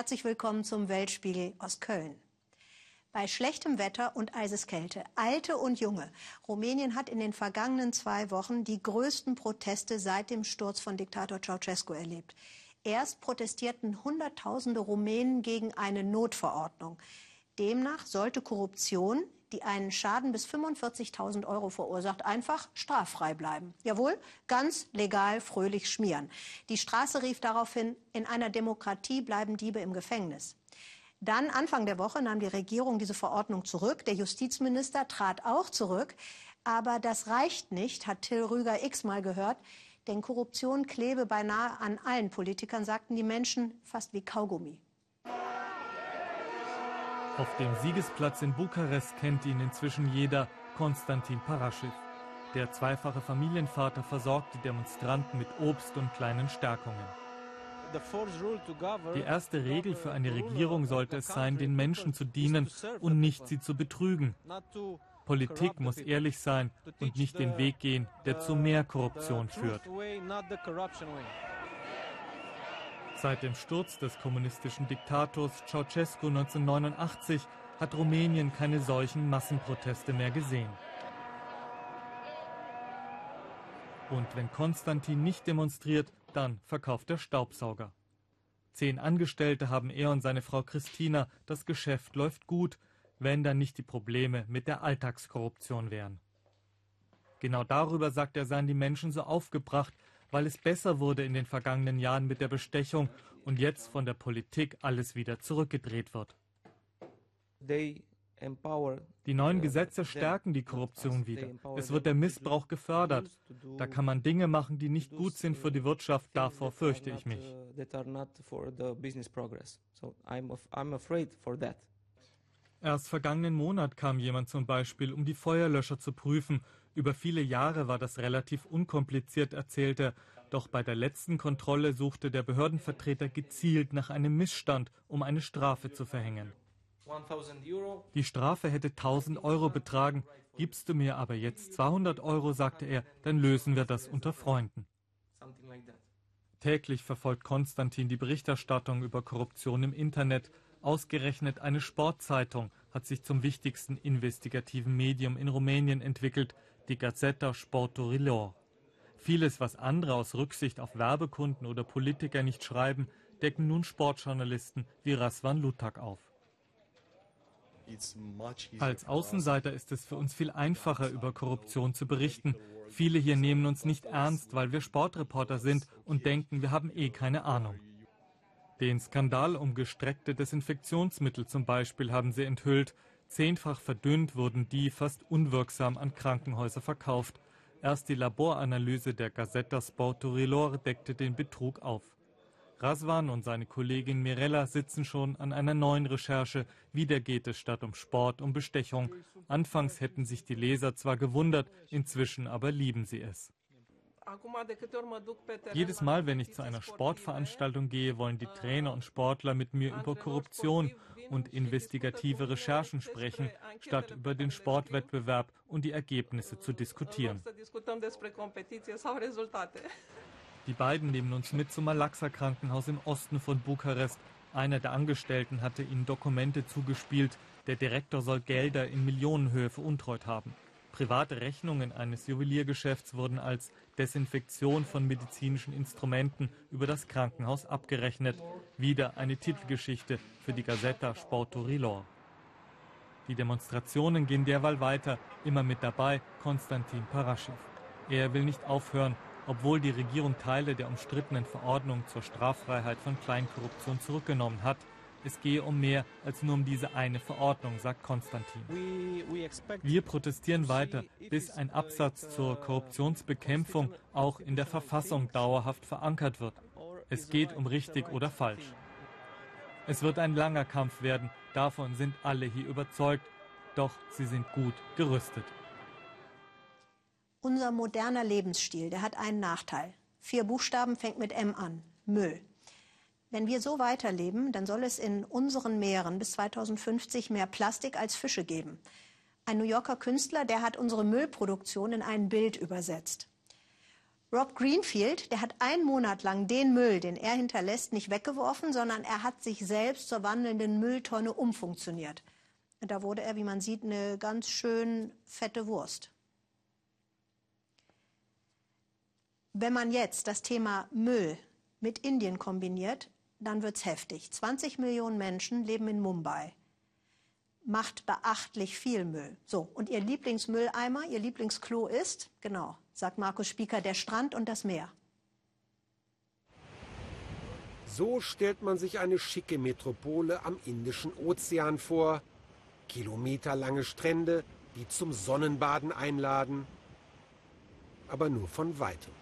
Herzlich willkommen zum Weltspiegel aus Köln. Bei schlechtem Wetter und Eiseskälte, alte und junge. Rumänien hat in den vergangenen zwei Wochen die größten Proteste seit dem Sturz von Diktator Ceausescu erlebt. Erst protestierten Hunderttausende Rumänen gegen eine Notverordnung. Demnach sollte Korruption, die einen Schaden bis 45.000 Euro verursacht, einfach straffrei bleiben. Jawohl, ganz legal fröhlich schmieren. Die Straße rief daraufhin, in einer Demokratie bleiben Diebe im Gefängnis. Dann Anfang der Woche nahm die Regierung diese Verordnung zurück. Der Justizminister trat auch zurück. Aber das reicht nicht, hat Till Rüger x-mal gehört. Denn Korruption klebe beinahe an allen Politikern, sagten die Menschen, fast wie Kaugummi. Auf dem Siegesplatz in Bukarest kennt ihn inzwischen jeder, Konstantin Paraschif. Der zweifache Familienvater versorgt die Demonstranten mit Obst und kleinen Stärkungen. Die erste Regel für eine Regierung sollte es sein, den Menschen zu dienen und nicht sie zu betrügen. Politik muss ehrlich sein und nicht den Weg gehen, der zu mehr Korruption führt. Seit dem Sturz des kommunistischen Diktators Ceausescu 1989 hat Rumänien keine solchen Massenproteste mehr gesehen. Und wenn Konstantin nicht demonstriert, dann verkauft er Staubsauger. Zehn Angestellte haben er und seine Frau Christina. Das Geschäft läuft gut, wenn dann nicht die Probleme mit der Alltagskorruption wären. Genau darüber, sagt er, seien die Menschen so aufgebracht, weil es besser wurde in den vergangenen Jahren mit der Bestechung und jetzt von der Politik alles wieder zurückgedreht wird. Die neuen Gesetze stärken die Korruption wieder. Es wird der Missbrauch gefördert. Da kann man Dinge machen, die nicht gut sind für die Wirtschaft. Davor fürchte ich mich. Erst vergangenen Monat kam jemand zum Beispiel, um die Feuerlöscher zu prüfen. Über viele Jahre war das relativ unkompliziert, erzählt er. Doch bei der letzten Kontrolle suchte der Behördenvertreter gezielt nach einem Missstand, um eine Strafe zu verhängen. Die Strafe hätte 1000 Euro betragen. Gibst du mir aber jetzt 200 Euro, sagte er, dann lösen wir das unter Freunden. Täglich verfolgt Konstantin die Berichterstattung über Korruption im Internet. Ausgerechnet eine Sportzeitung hat sich zum wichtigsten investigativen Medium in Rumänien entwickelt, die Gazzetta Sportorilor. Vieles, was andere aus Rücksicht auf Werbekunden oder Politiker nicht schreiben, decken nun Sportjournalisten wie Rasvan Lutak auf. Als Außenseiter ist es für uns viel einfacher, über Korruption zu berichten. Viele hier nehmen uns nicht ernst, weil wir Sportreporter sind und denken, wir haben eh keine Ahnung. Den Skandal um gestreckte Desinfektionsmittel zum Beispiel haben sie enthüllt. Zehnfach verdünnt wurden die fast unwirksam an Krankenhäuser verkauft. Erst die Laboranalyse der Gazzetta Sportorilor deckte den Betrug auf. Raswan und seine Kollegin Mirella sitzen schon an einer neuen Recherche. Wieder geht es statt um Sport um Bestechung. Anfangs hätten sich die Leser zwar gewundert, inzwischen aber lieben sie es. Jedes Mal, wenn ich zu einer Sportveranstaltung gehe, wollen die Trainer und Sportler mit mir über Korruption und investigative Recherchen sprechen, statt über den Sportwettbewerb und die Ergebnisse zu diskutieren. Die beiden nehmen uns mit zum Malaxa-Krankenhaus im Osten von Bukarest. Einer der Angestellten hatte ihnen Dokumente zugespielt. Der Direktor soll Gelder in Millionenhöhe veruntreut haben. Private Rechnungen eines Juweliergeschäfts wurden als Desinfektion von medizinischen Instrumenten über das Krankenhaus abgerechnet. Wieder eine Titelgeschichte für die Gazzetta Sporto Rilor. Die Demonstrationen gehen derweil weiter, immer mit dabei Konstantin Paraschew. Er will nicht aufhören, obwohl die Regierung Teile der umstrittenen Verordnung zur Straffreiheit von Kleinkorruption zurückgenommen hat. Es gehe um mehr als nur um diese eine Verordnung, sagt Konstantin. Wir protestieren weiter, bis ein Absatz zur Korruptionsbekämpfung auch in der Verfassung dauerhaft verankert wird. Es geht um richtig oder falsch. Es wird ein langer Kampf werden, davon sind alle hier überzeugt, doch sie sind gut gerüstet. Unser moderner Lebensstil, der hat einen Nachteil. Vier Buchstaben fängt mit M an. Müll. Wenn wir so weiterleben, dann soll es in unseren Meeren bis 2050 mehr Plastik als Fische geben. Ein New Yorker Künstler, der hat unsere Müllproduktion in ein Bild übersetzt. Rob Greenfield, der hat einen Monat lang den Müll, den er hinterlässt, nicht weggeworfen, sondern er hat sich selbst zur wandelnden Mülltonne umfunktioniert. Da wurde er, wie man sieht, eine ganz schön fette Wurst. Wenn man jetzt das Thema Müll mit Indien kombiniert, dann wird's heftig. 20 Millionen Menschen leben in Mumbai. Macht beachtlich viel Müll. So, und ihr Lieblingsmülleimer, ihr Lieblingsklo ist, genau, sagt Markus Spieker, der Strand und das Meer. So stellt man sich eine schicke Metropole am Indischen Ozean vor. Kilometerlange Strände, die zum Sonnenbaden einladen. Aber nur von weitem.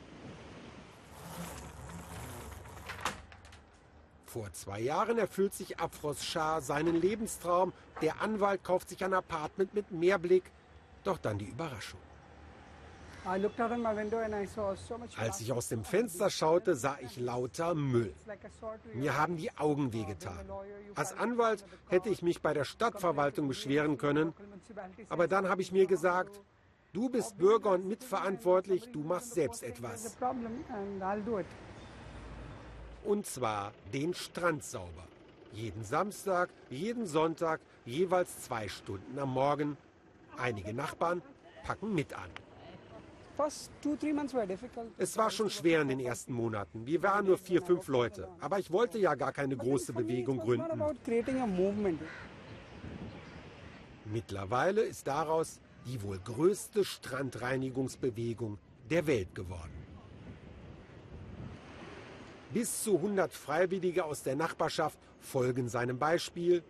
Vor zwei Jahren erfüllt sich Afros Shah seinen Lebenstraum. Der Anwalt kauft sich ein Apartment mit Meerblick. Doch dann die Überraschung. Als ich aus dem Fenster schaute, sah ich lauter Müll. Mir haben die Augen wehgetan. Als Anwalt hätte ich mich bei der Stadtverwaltung beschweren können, aber dann habe ich mir gesagt, du bist Bürger und mitverantwortlich, du machst selbst etwas. Und zwar den Strand sauber. Jeden Samstag, jeden Sonntag, jeweils zwei Stunden am Morgen. Einige Nachbarn packen mit an. Es war schon schwer in den ersten Monaten. Wir waren nur vier, fünf Leute. Aber ich wollte ja gar keine große Bewegung gründen. Mittlerweile ist daraus die wohl größte Strandreinigungsbewegung der Welt geworden. Bis zu 100 Freiwillige aus der Nachbarschaft folgen seinem Beispiel,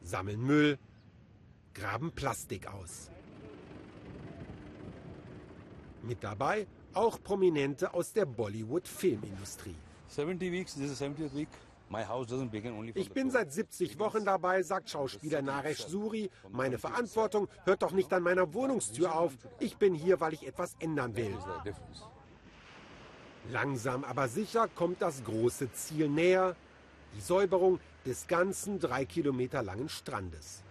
sammeln Müll, graben Plastik aus. Mit dabei auch Prominente aus der Bollywood-Filmindustrie. Ich bin seit 70 Wochen dabei, sagt Schauspieler Naresh Suri. Meine Verantwortung hört doch nicht an meiner Wohnungstür auf. Ich bin hier, weil ich etwas ändern will. Langsam aber sicher kommt das große Ziel näher, die Säuberung des ganzen drei Kilometer langen Strandes.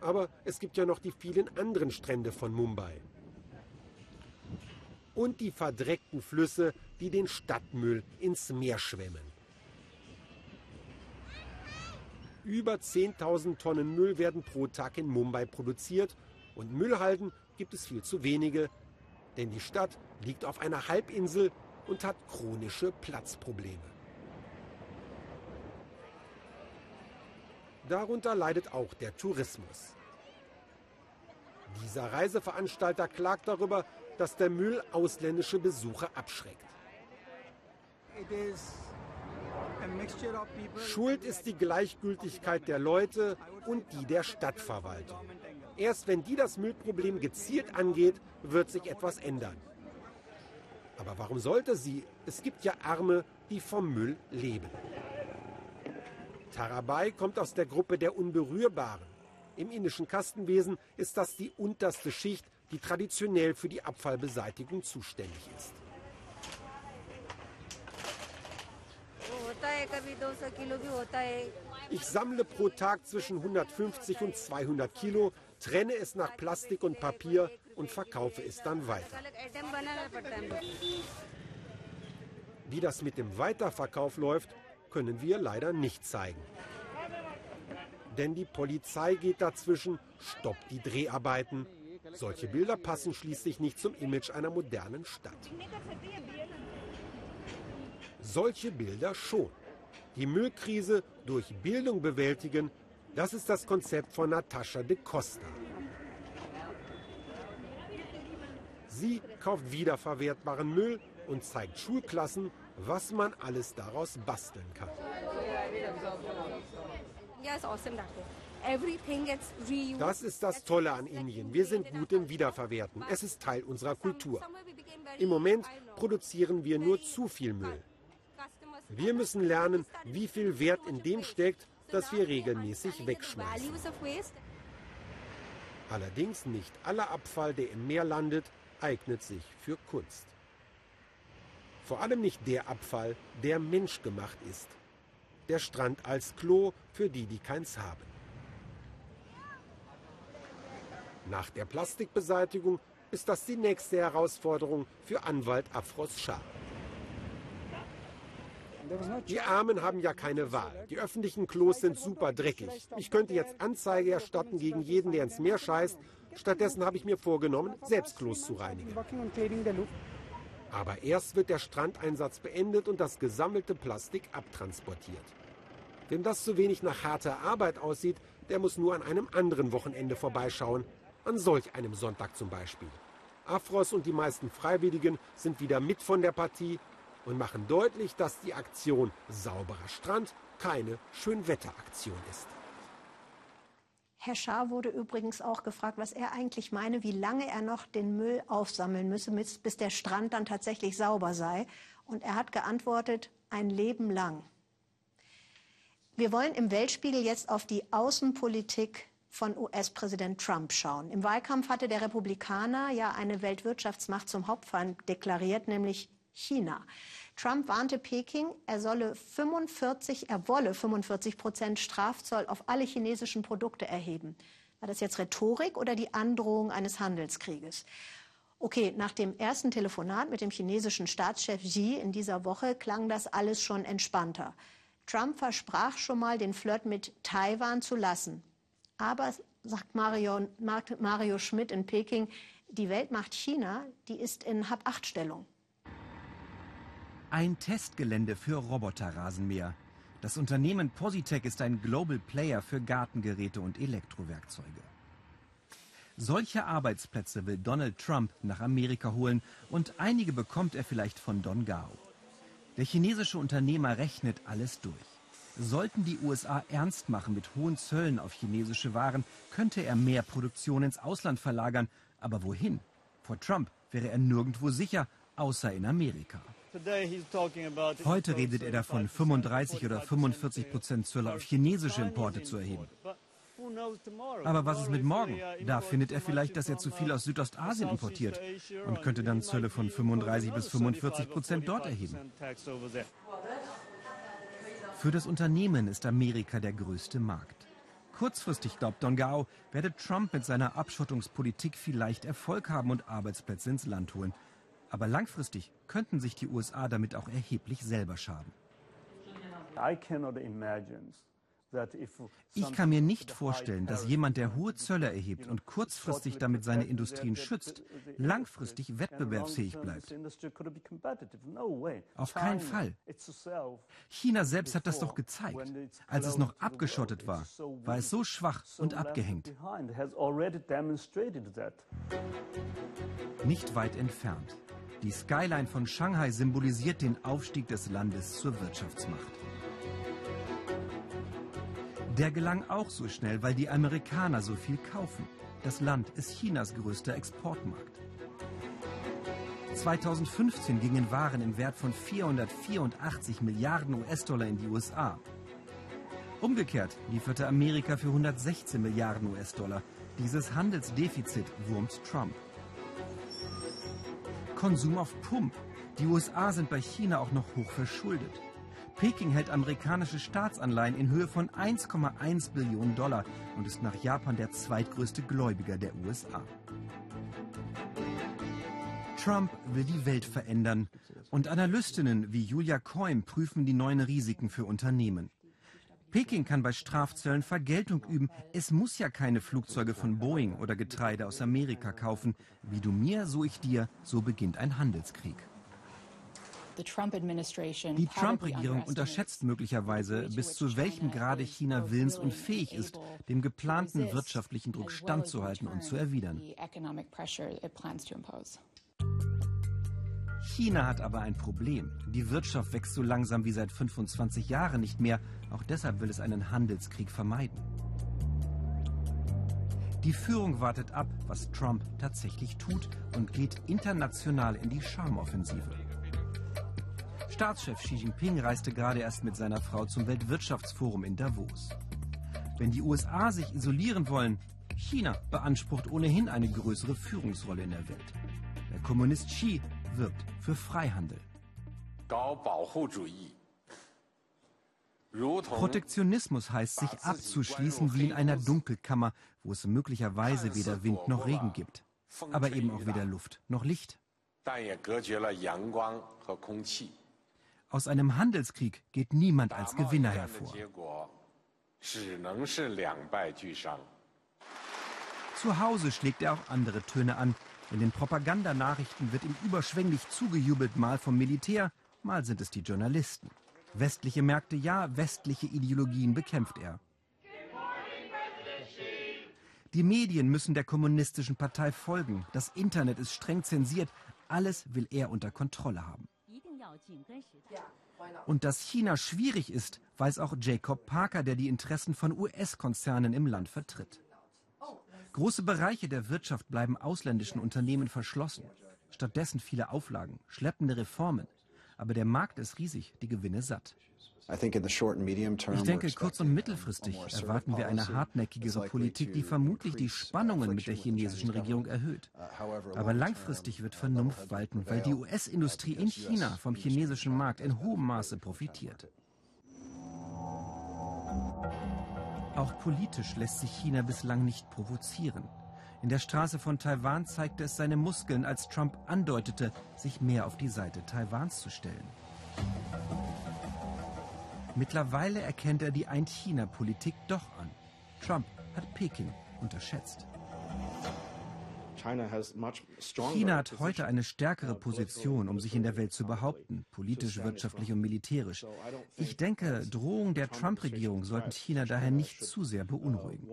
Aber es gibt ja noch die vielen anderen Strände von Mumbai. Und die verdreckten Flüsse, die den Stadtmüll ins Meer schwemmen. Über 10.000 Tonnen Müll werden pro Tag in Mumbai produziert und Müllhalden gibt es viel zu wenige, denn die Stadt liegt auf einer Halbinsel und hat chronische Platzprobleme. Darunter leidet auch der Tourismus. Dieser Reiseveranstalter klagt darüber, dass der Müll ausländische Besucher abschreckt. Schuld ist die Gleichgültigkeit der Leute und die der Stadtverwaltung. Erst wenn die das Müllproblem gezielt angeht, wird sich etwas ändern. Aber warum sollte sie? Es gibt ja Arme, die vom Müll leben. Tarabai kommt aus der Gruppe der Unberührbaren. Im indischen Kastenwesen ist das die unterste Schicht, die traditionell für die Abfallbeseitigung zuständig ist. Ich sammle pro Tag zwischen 150 und 200 Kilo, trenne es nach Plastik und Papier und verkaufe es dann weiter. Wie das mit dem Weiterverkauf läuft, können wir leider nicht zeigen. Denn die Polizei geht dazwischen, stoppt die Dreharbeiten. Solche Bilder passen schließlich nicht zum Image einer modernen Stadt. Solche Bilder schon. Die Müllkrise durch Bildung bewältigen, das ist das Konzept von Natascha de Costa. Sie kauft wiederverwertbaren Müll und zeigt Schulklassen, was man alles daraus basteln kann. Das ist das Tolle an Indien. Wir sind gut im Wiederverwerten. Es ist Teil unserer Kultur. Im Moment produzieren wir nur zu viel Müll. Wir müssen lernen, wie viel Wert in dem steckt, das wir regelmäßig wegschmeißen. Allerdings nicht aller Abfall, der im Meer landet, eignet sich für Kunst. Vor allem nicht der Abfall, der menschgemacht ist. Der Strand als Klo für die, die keins haben. Nach der Plastikbeseitigung ist das die nächste Herausforderung für Anwalt Afros Shah. Die Armen haben ja keine Wahl. Die öffentlichen Klos sind super dreckig. Ich könnte jetzt Anzeige erstatten gegen jeden, der ins Meer scheißt. Stattdessen habe ich mir vorgenommen, selbst Klos zu reinigen. Aber erst wird der Strandeinsatz beendet und das gesammelte Plastik abtransportiert. Wem das zu wenig nach harter Arbeit aussieht, der muss nur an einem anderen Wochenende vorbeischauen. An solch einem Sonntag zum Beispiel. Afros und die meisten Freiwilligen sind wieder mit von der Partie und machen deutlich, dass die Aktion Sauberer Strand keine Schönwetteraktion ist. Herr Schaar wurde übrigens auch gefragt, was er eigentlich meine, wie lange er noch den Müll aufsammeln müsse, bis der Strand dann tatsächlich sauber sei. Und er hat geantwortet, ein Leben lang. Wir wollen im Weltspiegel jetzt auf die Außenpolitik von US-Präsident Trump schauen. Im Wahlkampf hatte der Republikaner ja eine Weltwirtschaftsmacht zum Hauptfeind deklariert, nämlich China. Trump warnte Peking, er solle 45, er wolle 45 Prozent Strafzoll auf alle chinesischen Produkte erheben. War das jetzt Rhetorik oder die Androhung eines Handelskrieges? Okay, nach dem ersten Telefonat mit dem chinesischen Staatschef Xi in dieser Woche klang das alles schon entspannter. Trump versprach schon mal, den Flirt mit Taiwan zu lassen. Aber, sagt Mario, Mario Schmidt in Peking, die Weltmacht China, die ist in Hab-Acht-Stellung. Ein Testgelände für Roboterrasenmäher. Das Unternehmen Positech ist ein Global Player für Gartengeräte und Elektrowerkzeuge. Solche Arbeitsplätze will Donald Trump nach Amerika holen und einige bekommt er vielleicht von Don Gao. Der chinesische Unternehmer rechnet alles durch. Sollten die USA ernst machen mit hohen Zöllen auf chinesische Waren, könnte er mehr Produktion ins Ausland verlagern. Aber wohin? Vor Trump wäre er nirgendwo sicher, außer in Amerika. Heute redet er davon, 35 oder 45 Prozent Zölle auf chinesische Importe zu erheben. Aber was ist mit morgen? Da findet er vielleicht, dass er zu viel aus Südostasien importiert und könnte dann Zölle von 35 bis 45 Prozent dort erheben. Für das Unternehmen ist Amerika der größte Markt. Kurzfristig, glaubt Don Gao, werde Trump mit seiner Abschottungspolitik vielleicht Erfolg haben und Arbeitsplätze ins Land holen. Aber langfristig könnten sich die USA damit auch erheblich selber schaden. Ich kann mir nicht vorstellen, dass jemand, der hohe Zölle erhebt und kurzfristig damit seine Industrien schützt, langfristig wettbewerbsfähig bleibt. Auf keinen Fall. China selbst hat das doch gezeigt. Als es noch abgeschottet war, war es so schwach und abgehängt. Nicht weit entfernt. Die Skyline von Shanghai symbolisiert den Aufstieg des Landes zur Wirtschaftsmacht. Der gelang auch so schnell, weil die Amerikaner so viel kaufen. Das Land ist Chinas größter Exportmarkt. 2015 gingen Waren im Wert von 484 Milliarden US-Dollar in die USA. Umgekehrt lieferte Amerika für 116 Milliarden US-Dollar. Dieses Handelsdefizit wurmt Trump. Konsum auf Pump. Die USA sind bei China auch noch hoch verschuldet. Peking hält amerikanische Staatsanleihen in Höhe von 1,1 Billionen Dollar und ist nach Japan der zweitgrößte Gläubiger der USA. Trump will die Welt verändern und Analystinnen wie Julia Coim prüfen die neuen Risiken für Unternehmen. Peking kann bei Strafzöllen Vergeltung üben. Es muss ja keine Flugzeuge von Boeing oder Getreide aus Amerika kaufen. Wie du mir, so ich dir, so beginnt ein Handelskrieg. Die Trump-Regierung unterschätzt möglicherweise, bis zu welchem Grade China willens und fähig ist, dem geplanten wirtschaftlichen Druck standzuhalten und zu erwidern. China hat aber ein Problem. Die Wirtschaft wächst so langsam wie seit 25 Jahren nicht mehr. Auch deshalb will es einen Handelskrieg vermeiden. Die Führung wartet ab, was Trump tatsächlich tut und geht international in die Charmoffensive. Staatschef Xi Jinping reiste gerade erst mit seiner Frau zum Weltwirtschaftsforum in Davos. Wenn die USA sich isolieren wollen, China beansprucht ohnehin eine größere Führungsrolle in der Welt. Der Kommunist Xi wirbt für Freihandel. Protektionismus heißt, sich abzuschließen wie in einer Dunkelkammer, wo es möglicherweise weder Wind noch Regen gibt. aber eben auch weder Luft noch Licht. Aus einem Handelskrieg geht niemand als Gewinner hervor. Zu Hause schlägt er auch andere Töne an. In den Propagandanachrichten wird ihm überschwänglich zugejubelt, mal vom Militär, mal sind es die Journalisten. Westliche Märkte ja, westliche Ideologien bekämpft er. Die Medien müssen der kommunistischen Partei folgen. Das Internet ist streng zensiert. Alles will er unter Kontrolle haben. Und dass China schwierig ist, weiß auch Jacob Parker, der die Interessen von US-Konzernen im Land vertritt. Große Bereiche der Wirtschaft bleiben ausländischen Unternehmen verschlossen. Stattdessen viele Auflagen, schleppende Reformen. Aber der Markt ist riesig, die Gewinne satt. Ich denke, kurz- und mittelfristig erwarten wir eine hartnäckigere Politik, die vermutlich die Spannungen mit der chinesischen Regierung erhöht. Uh, Aber langfristig wird Vernunft walten, weil die US-Industrie in China vom chinesischen Markt in hohem Maße profitiert. Auch politisch lässt sich China bislang nicht provozieren. In der Straße von Taiwan zeigte es seine Muskeln, als Trump andeutete, sich mehr auf die Seite Taiwans zu stellen. Mittlerweile erkennt er die Ein-China-Politik doch an. Trump hat Peking unterschätzt. China hat heute eine stärkere Position, um sich in der Welt zu behaupten, politisch, wirtschaftlich und militärisch. Ich denke, Drohungen der Trump-Regierung sollten China daher nicht zu sehr beunruhigen.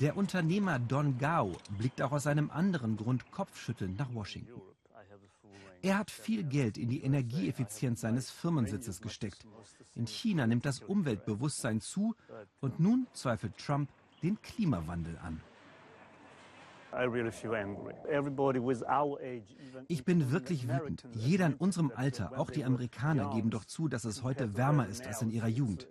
Der Unternehmer Don Gao blickt auch aus einem anderen Grund kopfschüttelnd nach Washington. Er hat viel Geld in die Energieeffizienz seines Firmensitzes gesteckt. In China nimmt das Umweltbewusstsein zu und nun zweifelt Trump den Klimawandel an. Ich bin wirklich wütend. Jeder in unserem Alter, auch die Amerikaner, geben doch zu, dass es heute wärmer ist als in ihrer Jugend.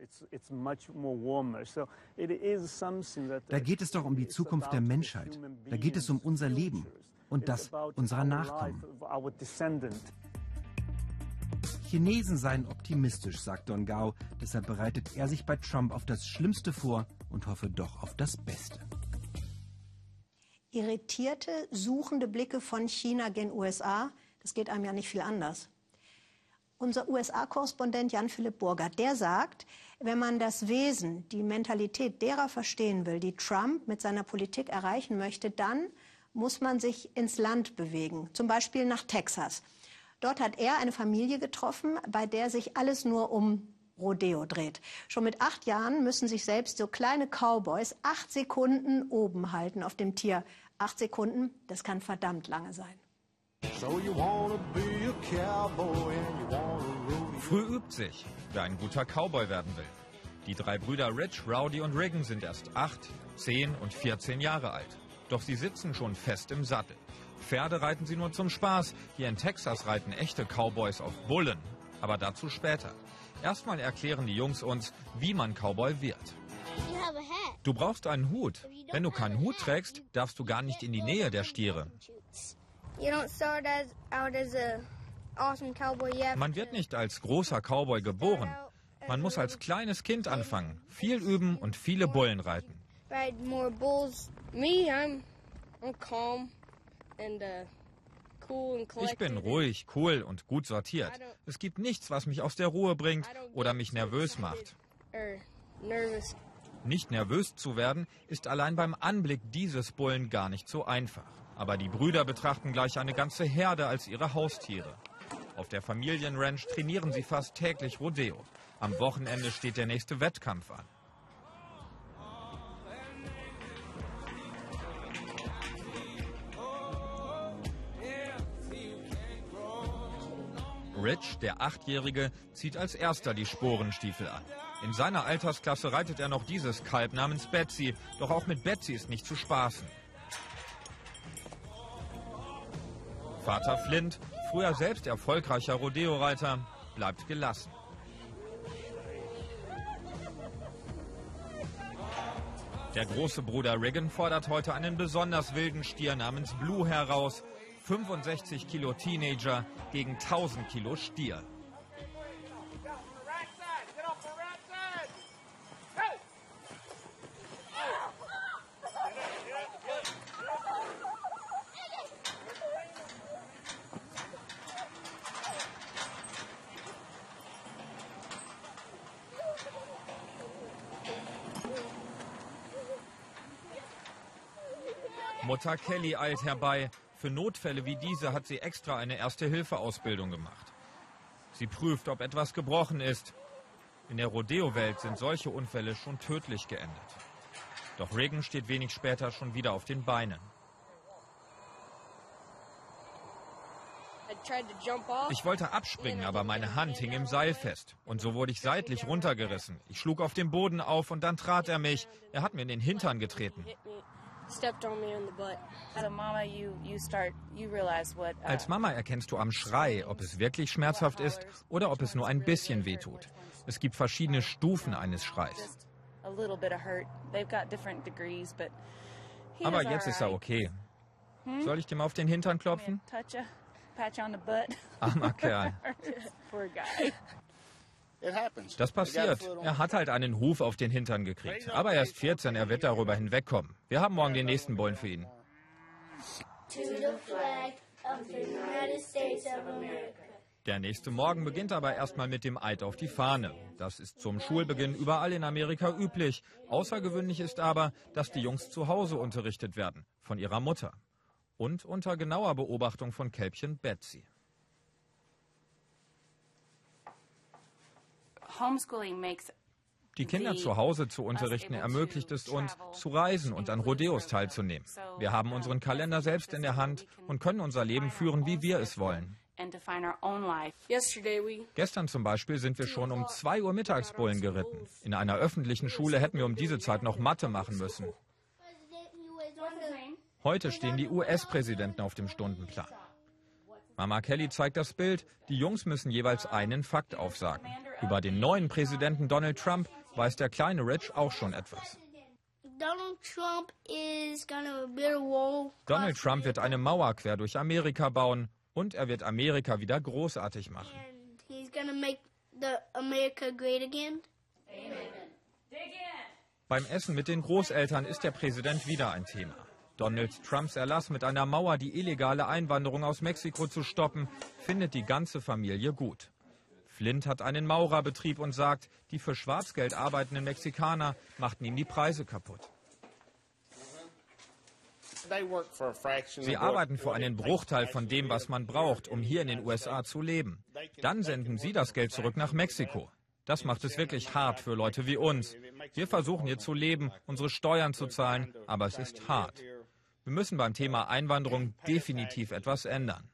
Da geht es doch um die Zukunft der Menschheit. Da geht es um unser Leben und das unserer Nachkommen. Chinesen seien optimistisch, sagt Don Gao. Deshalb bereitet er sich bei Trump auf das Schlimmste vor und hoffe doch auf das Beste irritierte, suchende Blicke von China gen USA. Das geht einem ja nicht viel anders. Unser USA-Korrespondent Jan-Philipp Burgert, der sagt, wenn man das Wesen, die Mentalität derer verstehen will, die Trump mit seiner Politik erreichen möchte, dann muss man sich ins Land bewegen, zum Beispiel nach Texas. Dort hat er eine Familie getroffen, bei der sich alles nur um Rodeo dreht. Schon mit acht Jahren müssen sich selbst so kleine Cowboys acht Sekunden oben halten auf dem Tier. Acht Sekunden, das kann verdammt lange sein. Früh übt sich, wer ein guter Cowboy werden will. Die drei Brüder Rich, Rowdy und Regan sind erst acht, zehn und 14 Jahre alt. Doch sie sitzen schon fest im Sattel. Pferde reiten sie nur zum Spaß. Hier in Texas reiten echte Cowboys auf Bullen. Aber dazu später. Erstmal erklären die Jungs uns, wie man Cowboy wird. Du brauchst einen Hut. Wenn du keinen Hut trägst, darfst du gar nicht in die Nähe der Stiere. Man wird nicht als großer Cowboy geboren. Man muss als kleines Kind anfangen, viel üben und viele Bullen reiten. Ich bin ruhig, cool und gut sortiert. Es gibt nichts, was mich aus der Ruhe bringt oder mich nervös macht. Nicht nervös zu werden, ist allein beim Anblick dieses Bullen gar nicht so einfach. Aber die Brüder betrachten gleich eine ganze Herde als ihre Haustiere. Auf der Familienranch trainieren sie fast täglich Rodeo. Am Wochenende steht der nächste Wettkampf an. Rich, der Achtjährige, zieht als erster die Sporenstiefel an. In seiner Altersklasse reitet er noch dieses Kalb namens Betsy, doch auch mit Betsy ist nicht zu spaßen. Vater Flint, früher selbst erfolgreicher Rodeo-Reiter, bleibt gelassen. Der große Bruder Regan fordert heute einen besonders wilden Stier namens Blue heraus, 65 Kilo Teenager gegen 1000 Kilo Stier. Mutter Kelly eilt herbei. Für Notfälle wie diese hat sie extra eine Erste-Hilfe-Ausbildung gemacht. Sie prüft, ob etwas gebrochen ist. In der Rodeo-Welt sind solche Unfälle schon tödlich geendet. Doch Reagan steht wenig später schon wieder auf den Beinen. Ich wollte abspringen, aber meine Hand hing im Seil fest. Und so wurde ich seitlich runtergerissen. Ich schlug auf den Boden auf und dann trat er mich. Er hat mir in den Hintern getreten. Als Mama erkennst du am Schrei, ob es wirklich schmerzhaft ist oder ob es nur ein bisschen wehtut. Es gibt verschiedene Stufen eines Schreis. Aber jetzt ist er okay. Soll ich dir mal auf den Hintern klopfen? Armer Kerl. Das passiert. Er hat halt einen Huf auf den Hintern gekriegt. Aber er ist 14, er wird darüber hinwegkommen. Wir haben morgen den nächsten Bullen für ihn. Der nächste Morgen beginnt aber erstmal mit dem Eid auf die Fahne. Das ist zum Schulbeginn überall in Amerika üblich. Außergewöhnlich ist aber, dass die Jungs zu Hause unterrichtet werden, von ihrer Mutter. Und unter genauer Beobachtung von Kälbchen Betsy. Die Kinder zu Hause zu unterrichten ermöglicht es uns, zu reisen und an Rodeos teilzunehmen. Wir haben unseren Kalender selbst in der Hand und können unser Leben führen, wie wir es wollen. Gestern zum Beispiel sind wir schon um 2 Uhr Mittagsbullen geritten. In einer öffentlichen Schule hätten wir um diese Zeit noch Mathe machen müssen. Heute stehen die US-Präsidenten auf dem Stundenplan. Mama Kelly zeigt das Bild. Die Jungs müssen jeweils einen Fakt aufsagen. Über den neuen Präsidenten Donald Trump weiß der kleine Rich auch schon etwas. Donald Trump wird eine Mauer quer durch Amerika bauen und er wird Amerika wieder großartig machen. Beim Essen mit den Großeltern ist der Präsident wieder ein Thema. Donald Trumps Erlass mit einer Mauer die illegale Einwanderung aus Mexiko zu stoppen, findet die ganze Familie gut. Flint hat einen Maurerbetrieb und sagt, die für Schwarzgeld arbeitenden Mexikaner machten ihm die Preise kaputt. Sie arbeiten für einen Bruchteil von dem, was man braucht, um hier in den USA zu leben. Dann senden sie das Geld zurück nach Mexiko. Das macht es wirklich hart für Leute wie uns. Wir versuchen hier zu leben, unsere Steuern zu zahlen, aber es ist hart. Wir müssen beim Thema Einwanderung definitiv etwas ändern.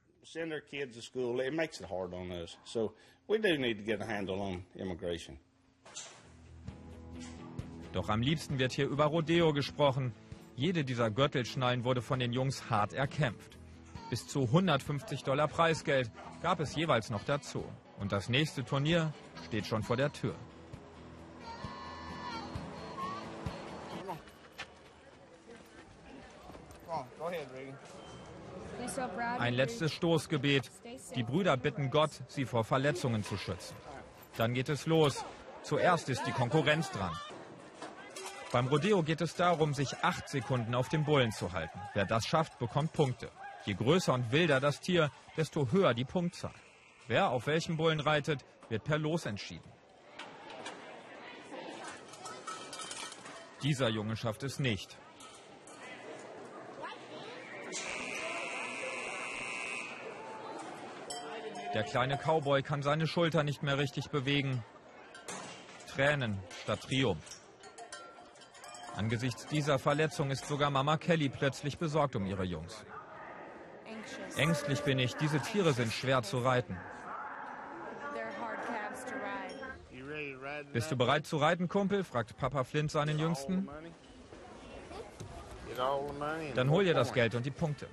Doch am liebsten wird hier über Rodeo gesprochen. Jede dieser Gürtelschnallen wurde von den Jungs hart erkämpft. Bis zu 150 Dollar Preisgeld gab es jeweils noch dazu. Und das nächste Turnier steht schon vor der Tür. Ein letztes Stoßgebet. Die Brüder bitten Gott, sie vor Verletzungen zu schützen. Dann geht es los. Zuerst ist die Konkurrenz dran. Beim Rodeo geht es darum, sich acht Sekunden auf dem Bullen zu halten. Wer das schafft, bekommt Punkte. Je größer und wilder das Tier, desto höher die Punktzahl. Wer auf welchem Bullen reitet, wird per Los entschieden. Dieser Junge schafft es nicht. Der kleine Cowboy kann seine Schulter nicht mehr richtig bewegen. Tränen statt Triumph. Angesichts dieser Verletzung ist sogar Mama Kelly plötzlich besorgt um ihre Jungs. Ängstlich bin ich, diese Tiere sind schwer zu reiten. Bist du bereit zu reiten, Kumpel? fragt Papa Flint seinen Jüngsten. Dann hol dir das Geld und die Punkte.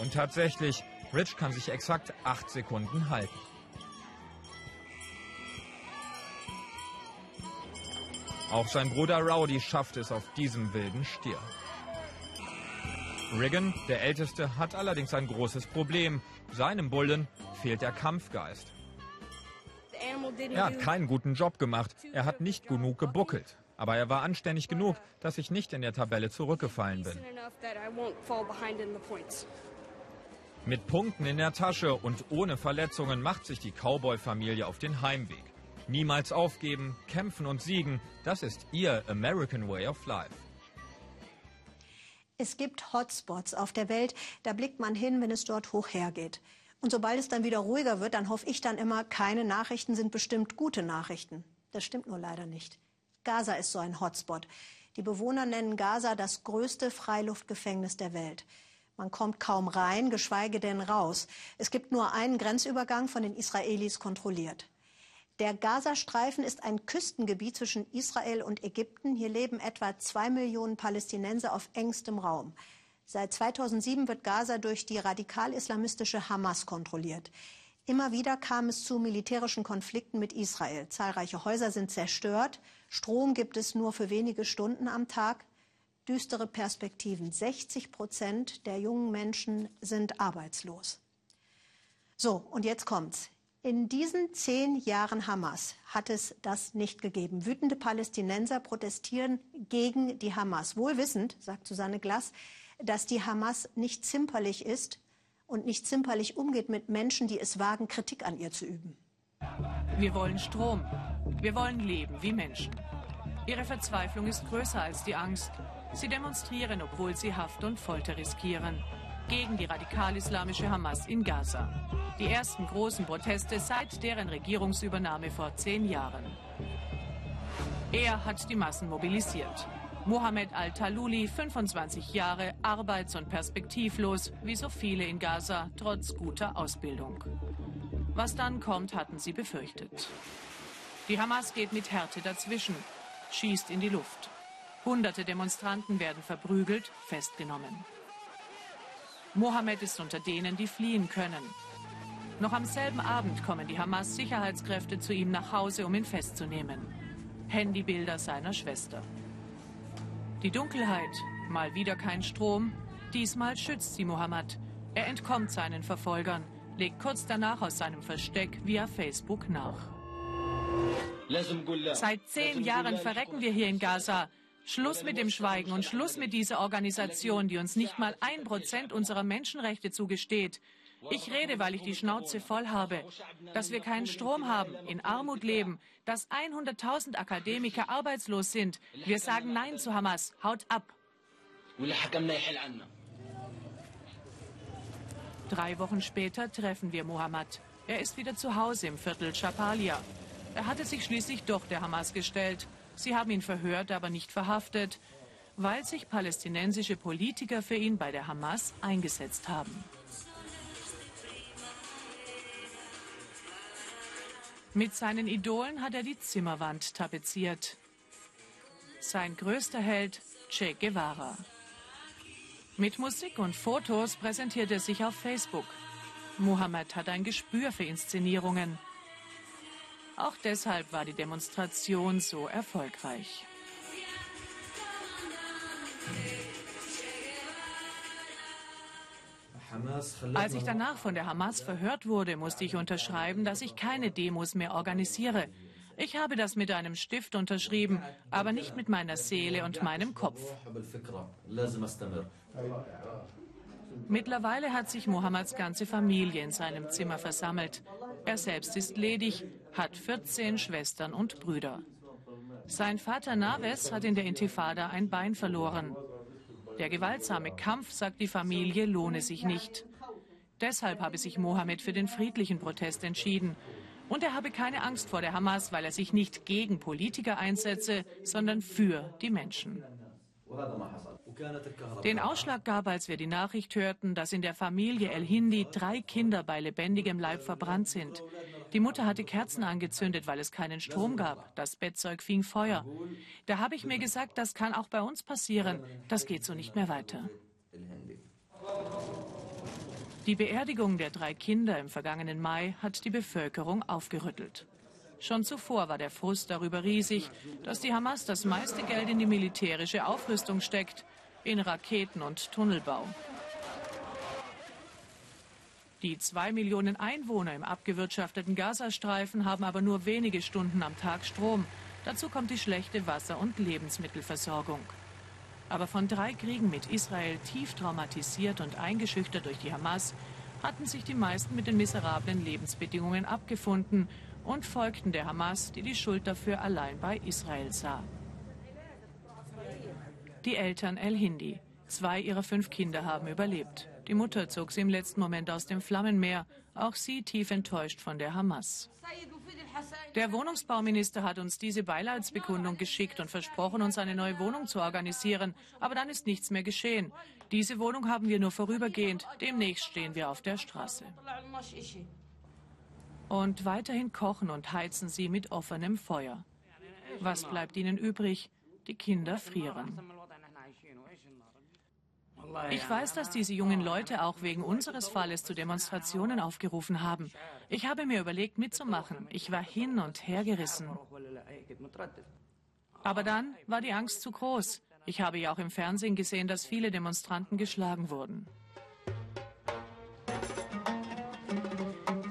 Und tatsächlich, Rich kann sich exakt acht Sekunden halten. Auch sein Bruder Rowdy schafft es auf diesem wilden Stier. Riggin, der Älteste, hat allerdings ein großes Problem. Seinem Bullen fehlt der Kampfgeist. Er hat keinen guten Job gemacht. Er hat nicht genug gebuckelt. Aber er war anständig genug, dass ich nicht in der Tabelle zurückgefallen bin. Mit Punkten in der Tasche und ohne Verletzungen macht sich die Cowboy-Familie auf den Heimweg. Niemals aufgeben, kämpfen und siegen, das ist ihr American Way of Life. Es gibt Hotspots auf der Welt, da blickt man hin, wenn es dort hoch hergeht. Und sobald es dann wieder ruhiger wird, dann hoffe ich dann immer, keine Nachrichten sind bestimmt gute Nachrichten. Das stimmt nur leider nicht. Gaza ist so ein Hotspot. Die Bewohner nennen Gaza das größte Freiluftgefängnis der Welt. Man kommt kaum rein, geschweige denn raus. Es gibt nur einen Grenzübergang von den Israelis kontrolliert. Der Gazastreifen ist ein Küstengebiet zwischen Israel und Ägypten. Hier leben etwa zwei Millionen Palästinenser auf engstem Raum. Seit 2007 wird Gaza durch die radikal-islamistische Hamas kontrolliert. Immer wieder kam es zu militärischen Konflikten mit Israel. Zahlreiche Häuser sind zerstört. Strom gibt es nur für wenige Stunden am Tag. Düstere Perspektiven. 60 Prozent der jungen Menschen sind arbeitslos. So, und jetzt kommt's. In diesen zehn Jahren Hamas hat es das nicht gegeben. Wütende Palästinenser protestieren gegen die Hamas. Wohlwissend, sagt Susanne Glass, dass die Hamas nicht zimperlich ist und nicht zimperlich umgeht mit Menschen, die es wagen, Kritik an ihr zu üben. Wir wollen Strom. Wir wollen leben wie Menschen. Ihre Verzweiflung ist größer als die Angst. Sie demonstrieren, obwohl sie Haft und Folter riskieren. Gegen die radikal-islamische Hamas in Gaza. Die ersten großen Proteste seit deren Regierungsübernahme vor zehn Jahren. Er hat die Massen mobilisiert. Mohammed al-Taluli, 25 Jahre, arbeits- und perspektivlos, wie so viele in Gaza, trotz guter Ausbildung. Was dann kommt, hatten sie befürchtet. Die Hamas geht mit Härte dazwischen, schießt in die Luft. Hunderte Demonstranten werden verprügelt, festgenommen. Mohammed ist unter denen, die fliehen können. Noch am selben Abend kommen die Hamas-Sicherheitskräfte zu ihm nach Hause, um ihn festzunehmen. Handybilder seiner Schwester. Die Dunkelheit, mal wieder kein Strom, diesmal schützt sie Mohammed. Er entkommt seinen Verfolgern, legt kurz danach aus seinem Versteck via Facebook nach. Seit zehn Jahren verrecken wir hier in Gaza. Schluss mit dem Schweigen und Schluss mit dieser Organisation, die uns nicht mal ein Prozent unserer Menschenrechte zugesteht. Ich rede, weil ich die Schnauze voll habe. Dass wir keinen Strom haben, in Armut leben, dass 100.000 Akademiker arbeitslos sind. Wir sagen Nein zu Hamas. Haut ab. Drei Wochen später treffen wir Mohammed. Er ist wieder zu Hause im Viertel Chapalia. Er hatte sich schließlich doch der Hamas gestellt. Sie haben ihn verhört, aber nicht verhaftet, weil sich palästinensische Politiker für ihn bei der Hamas eingesetzt haben. Mit seinen Idolen hat er die Zimmerwand tapeziert. Sein größter Held Che Guevara. Mit Musik und Fotos präsentiert er sich auf Facebook. Mohammed hat ein Gespür für Inszenierungen. Auch deshalb war die Demonstration so erfolgreich. Als ich danach von der Hamas verhört wurde, musste ich unterschreiben, dass ich keine Demos mehr organisiere. Ich habe das mit einem Stift unterschrieben, aber nicht mit meiner Seele und meinem Kopf. Mittlerweile hat sich Mohammeds ganze Familie in seinem Zimmer versammelt. Er selbst ist ledig, hat 14 Schwestern und Brüder. Sein Vater Naves hat in der Intifada ein Bein verloren. Der gewaltsame Kampf, sagt die Familie, lohne sich nicht. Deshalb habe sich Mohammed für den friedlichen Protest entschieden. Und er habe keine Angst vor der Hamas, weil er sich nicht gegen Politiker einsetze, sondern für die Menschen. Den Ausschlag gab, als wir die Nachricht hörten, dass in der Familie El Hindi drei Kinder bei lebendigem Leib verbrannt sind. Die Mutter hatte Kerzen angezündet, weil es keinen Strom gab. Das Bettzeug fing Feuer. Da habe ich mir gesagt, das kann auch bei uns passieren. Das geht so nicht mehr weiter. Die Beerdigung der drei Kinder im vergangenen Mai hat die Bevölkerung aufgerüttelt. Schon zuvor war der Frust darüber riesig, dass die Hamas das meiste Geld in die militärische Aufrüstung steckt, in Raketen und Tunnelbau. Die zwei Millionen Einwohner im abgewirtschafteten Gazastreifen haben aber nur wenige Stunden am Tag Strom. Dazu kommt die schlechte Wasser- und Lebensmittelversorgung. Aber von drei Kriegen mit Israel tief traumatisiert und eingeschüchtert durch die Hamas hatten sich die meisten mit den miserablen Lebensbedingungen abgefunden und folgten der Hamas, die die Schuld dafür allein bei Israel sah. Die Eltern El Hindi. Zwei ihrer fünf Kinder haben überlebt. Die Mutter zog sie im letzten Moment aus dem Flammenmeer. Auch sie tief enttäuscht von der Hamas. Der Wohnungsbauminister hat uns diese Beileidsbekundung geschickt und versprochen, uns eine neue Wohnung zu organisieren. Aber dann ist nichts mehr geschehen. Diese Wohnung haben wir nur vorübergehend. Demnächst stehen wir auf der Straße. Und weiterhin kochen und heizen sie mit offenem Feuer. Was bleibt ihnen übrig? Die Kinder frieren. Ich weiß, dass diese jungen Leute auch wegen unseres Falles zu Demonstrationen aufgerufen haben. Ich habe mir überlegt, mitzumachen. Ich war hin und her gerissen. Aber dann war die Angst zu groß. Ich habe ja auch im Fernsehen gesehen, dass viele Demonstranten geschlagen wurden.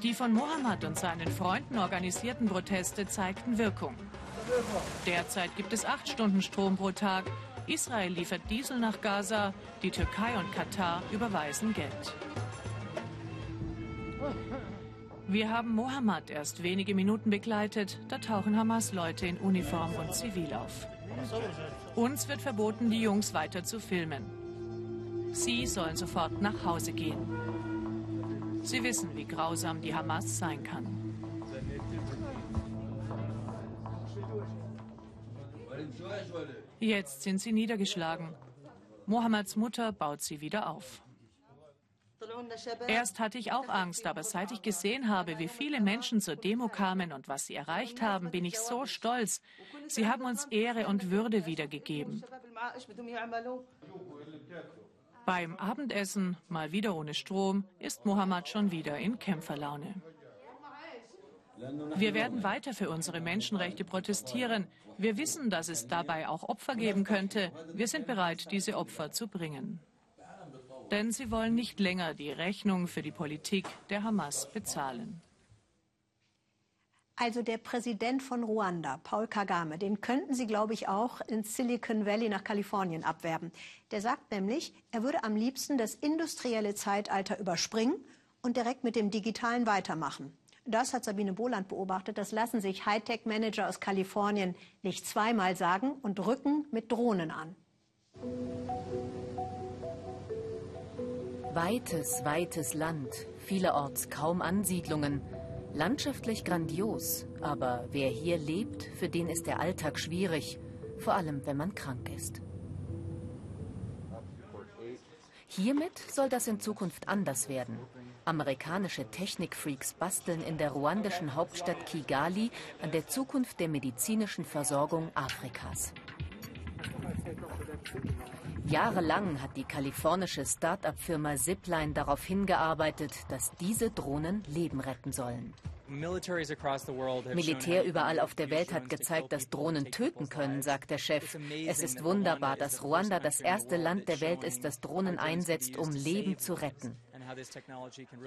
Die von Mohammed und seinen Freunden organisierten Proteste zeigten Wirkung. Derzeit gibt es acht Stunden Strom pro Tag. Israel liefert Diesel nach Gaza, die Türkei und Katar überweisen Geld. Wir haben Mohammed erst wenige Minuten begleitet, da tauchen Hamas-Leute in Uniform und Zivil auf. Uns wird verboten, die Jungs weiter zu filmen. Sie sollen sofort nach Hause gehen. Sie wissen, wie grausam die Hamas sein kann. Jetzt sind sie niedergeschlagen. Mohammeds Mutter baut sie wieder auf. Erst hatte ich auch Angst, aber seit ich gesehen habe, wie viele Menschen zur Demo kamen und was sie erreicht haben, bin ich so stolz. Sie haben uns Ehre und Würde wiedergegeben. Beim Abendessen, mal wieder ohne Strom, ist Mohammed schon wieder in Kämpferlaune. Wir werden weiter für unsere Menschenrechte protestieren. Wir wissen, dass es dabei auch Opfer geben könnte. Wir sind bereit, diese Opfer zu bringen. Denn sie wollen nicht länger die Rechnung für die Politik der Hamas bezahlen. Also der Präsident von Ruanda, Paul Kagame, den könnten Sie, glaube ich, auch ins Silicon Valley nach Kalifornien abwerben. Der sagt nämlich, er würde am liebsten das industrielle Zeitalter überspringen und direkt mit dem Digitalen weitermachen. Das hat Sabine Boland beobachtet. Das lassen sich Hightech-Manager aus Kalifornien nicht zweimal sagen und rücken mit Drohnen an. Weites, weites Land, vielerorts kaum Ansiedlungen. Landschaftlich grandios, aber wer hier lebt, für den ist der Alltag schwierig, vor allem wenn man krank ist. Hiermit soll das in Zukunft anders werden. Amerikanische Technikfreaks basteln in der ruandischen Hauptstadt Kigali an der Zukunft der medizinischen Versorgung Afrikas. Jahrelang hat die kalifornische Start-up-Firma Zipline darauf hingearbeitet, dass diese Drohnen Leben retten sollen. Militär überall auf der Welt hat gezeigt, dass Drohnen töten können, sagt der Chef. Es ist wunderbar, dass Ruanda das erste Land der Welt ist, das Drohnen einsetzt, um Leben zu retten.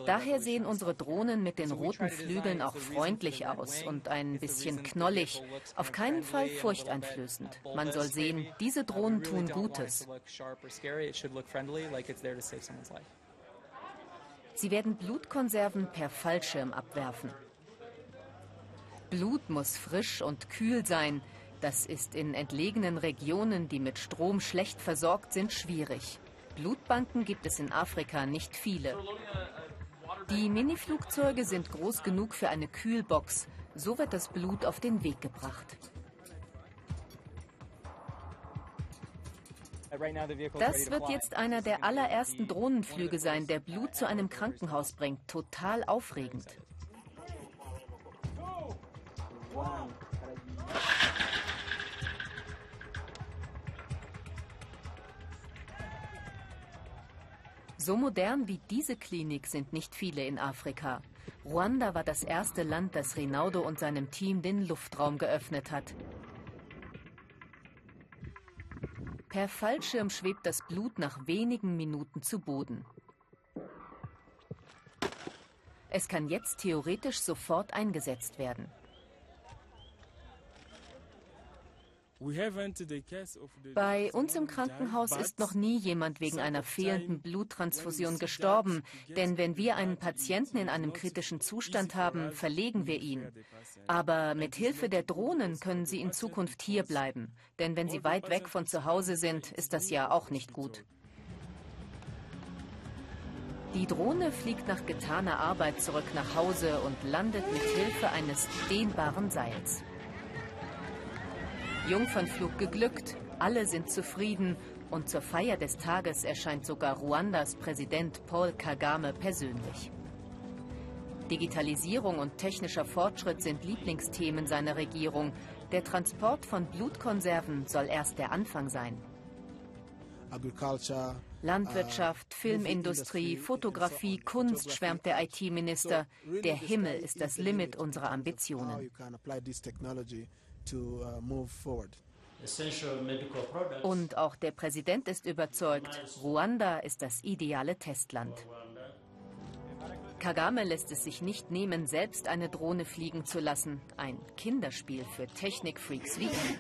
Daher sehen unsere Drohnen mit den roten Flügeln auch freundlich aus und ein bisschen knollig, auf keinen Fall furchteinflößend. Man soll sehen, diese Drohnen tun Gutes. Sie werden Blutkonserven per Fallschirm abwerfen. Blut muss frisch und kühl sein. Das ist in entlegenen Regionen, die mit Strom schlecht versorgt sind, schwierig. Blutbanken gibt es in Afrika nicht viele. Die Miniflugzeuge sind groß genug für eine Kühlbox. So wird das Blut auf den Weg gebracht. Das wird jetzt einer der allerersten Drohnenflüge sein, der Blut zu einem Krankenhaus bringt. Total aufregend. So modern wie diese Klinik sind nicht viele in Afrika. Ruanda war das erste Land, das Rinaldo und seinem Team den Luftraum geöffnet hat. Per Fallschirm schwebt das Blut nach wenigen Minuten zu Boden. Es kann jetzt theoretisch sofort eingesetzt werden. Bei uns im Krankenhaus ist noch nie jemand wegen einer fehlenden Bluttransfusion gestorben, denn wenn wir einen Patienten in einem kritischen Zustand haben, verlegen wir ihn. Aber mit Hilfe der Drohnen können sie in Zukunft hier bleiben, denn wenn sie weit weg von zu Hause sind, ist das ja auch nicht gut. Die Drohne fliegt nach getaner Arbeit zurück nach Hause und landet mit Hilfe eines dehnbaren Seils. Jungfernflug geglückt, alle sind zufrieden und zur Feier des Tages erscheint sogar Ruandas Präsident Paul Kagame persönlich. Digitalisierung und technischer Fortschritt sind Lieblingsthemen seiner Regierung. Der Transport von Blutkonserven soll erst der Anfang sein. Landwirtschaft, uh, Filmindustrie, Fotografie, Kunst, schwärmt der IT-Minister. Der Himmel ist das Limit unserer Ambitionen. Uh, Und auch der Präsident ist überzeugt, Ruanda ist das ideale Testland. Kagame lässt es sich nicht nehmen, selbst eine Drohne fliegen zu lassen. Ein Kinderspiel für Technikfreaks wie ihn.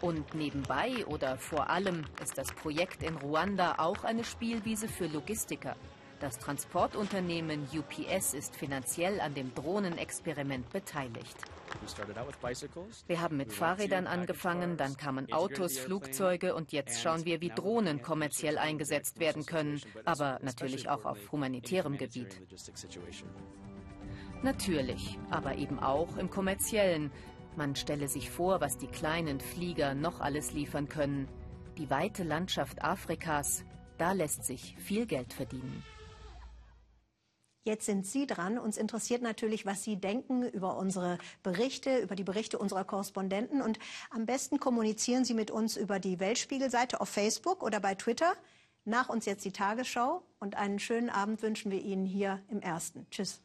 Und nebenbei oder vor allem ist das Projekt in Ruanda auch eine Spielwiese für Logistiker. Das Transportunternehmen UPS ist finanziell an dem Drohnenexperiment beteiligt. Wir haben mit Fahrrädern angefangen, dann kamen Autos, Flugzeuge und jetzt schauen wir, wie Drohnen kommerziell eingesetzt werden können, aber natürlich auch auf humanitärem Gebiet. Natürlich, aber eben auch im kommerziellen. Man stelle sich vor, was die kleinen Flieger noch alles liefern können. Die weite Landschaft Afrikas, da lässt sich viel Geld verdienen. Jetzt sind Sie dran. Uns interessiert natürlich, was Sie denken über unsere Berichte, über die Berichte unserer Korrespondenten. Und am besten kommunizieren Sie mit uns über die Weltspiegelseite auf Facebook oder bei Twitter. Nach uns jetzt die Tagesschau und einen schönen Abend wünschen wir Ihnen hier im Ersten. Tschüss.